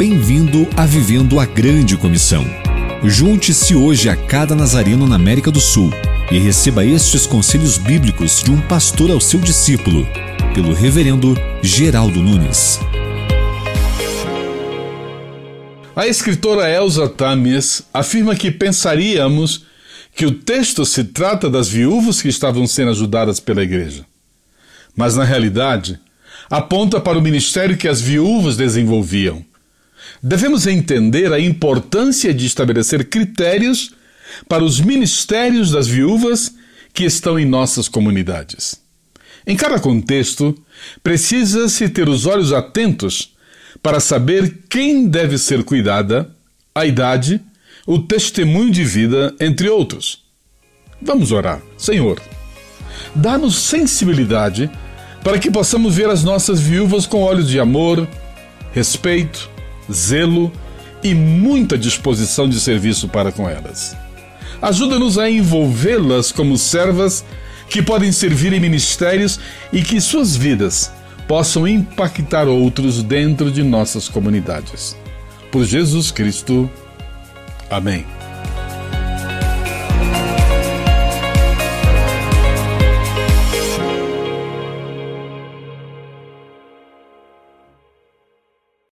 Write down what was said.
Bem-vindo a Vivendo a Grande Comissão. Junte-se hoje a cada nazareno na América do Sul e receba estes conselhos bíblicos de um pastor ao seu discípulo, pelo Reverendo Geraldo Nunes. A escritora Elsa Tamies afirma que pensaríamos que o texto se trata das viúvas que estavam sendo ajudadas pela igreja. Mas, na realidade, aponta para o ministério que as viúvas desenvolviam devemos entender a importância de estabelecer critérios para os ministérios das viúvas que estão em nossas comunidades. Em cada contexto, precisa-se ter os olhos atentos para saber quem deve ser cuidada, a idade, o testemunho de vida, entre outros. Vamos orar. Senhor, dá-nos sensibilidade para que possamos ver as nossas viúvas com olhos de amor, respeito, zelo e muita disposição de serviço para com elas. Ajuda-nos a envolvê-las como servas que podem servir em ministérios e que suas vidas possam impactar outros dentro de nossas comunidades. Por Jesus Cristo. Amém.